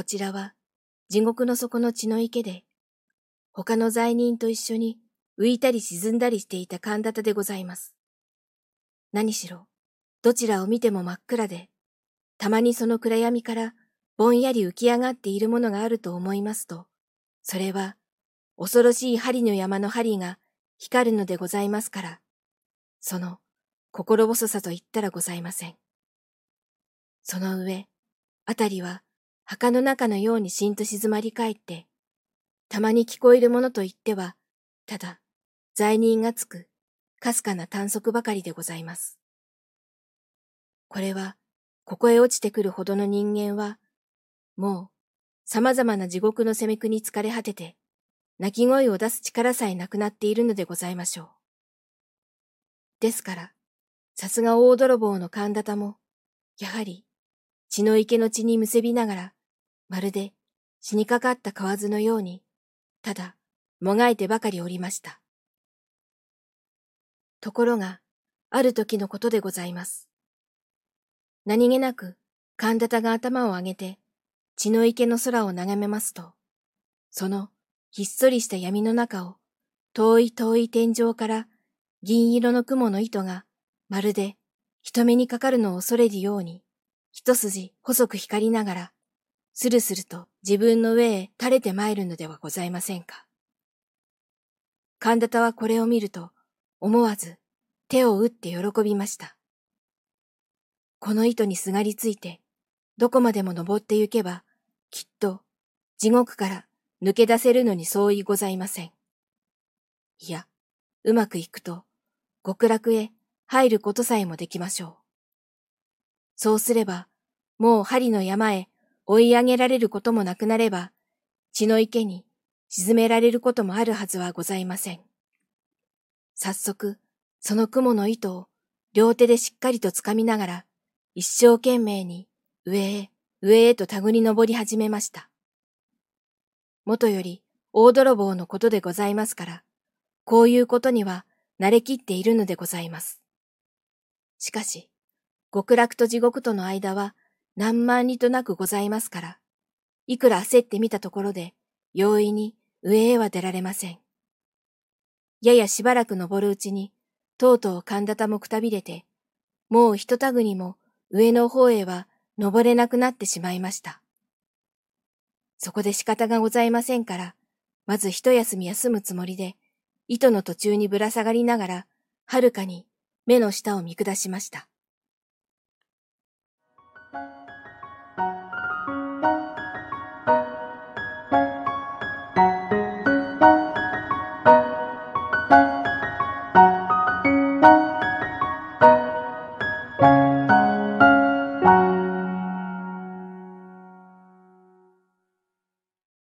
こちらは地獄の底の血の池で、他の罪人と一緒に浮いたり沈んだりしていた神田でございます。何しろ、どちらを見ても真っ暗で、たまにその暗闇からぼんやり浮き上がっているものがあると思いますと、それは恐ろしい針の山の針が光るのでございますから、その心細さと言ったらございません。その上、あたりは墓の中のようにしんと静まり返って、たまに聞こえるものと言っては、ただ、罪人がつく、かすかな短足ばかりでございます。これは、ここへ落ちてくるほどの人間は、もう、様々な地獄の責め苦に疲れ果てて、泣き声を出す力さえなくなっているのでございましょう。ですから、さすが大泥棒の神田田も、やはり、血の池の血にむせびながら、まるで死にかかった蛙のように、ただ、もがいてばかりおりました。ところが、ある時のことでございます。何気なく、神田田が頭を上げて、血の池の空を眺めますと、そのひっそりした闇の中を、遠い遠い天井から銀色の雲の糸が、まるで人目にかかるのを恐れるように、一筋細く光りながら、スルスルと自分の上へ垂れて参るのではございませんか。神田田はこれを見ると、思わず手を打って喜びました。この糸にすがりついて、どこまでも登って行けば、きっと地獄から抜け出せるのに相違ございません。いや、うまくいくと、極楽へ入ることさえもできましょう。そうすれば、もう針の山へ追い上げられることもなくなれば、血の池に沈められることもあるはずはございません。早速、その雲の糸を両手でしっかりと掴みながら、一生懸命に上へ上へと手繰り登り始めました。もとより大泥棒のことでございますから、こういうことには慣れきっているのでございます。しかし、極楽と地獄との間は何万里となくございますから、いくら焦ってみたところで、容易に上へは出られません。ややしばらく登るうちに、とうとう神田田もくたびれて、もうひとたぐにも上の方へは登れなくなってしまいました。そこで仕方がございませんから、まず一休み休むつもりで、糸の途中にぶら下がりながら、はるかに目の下を見下しました。Bye.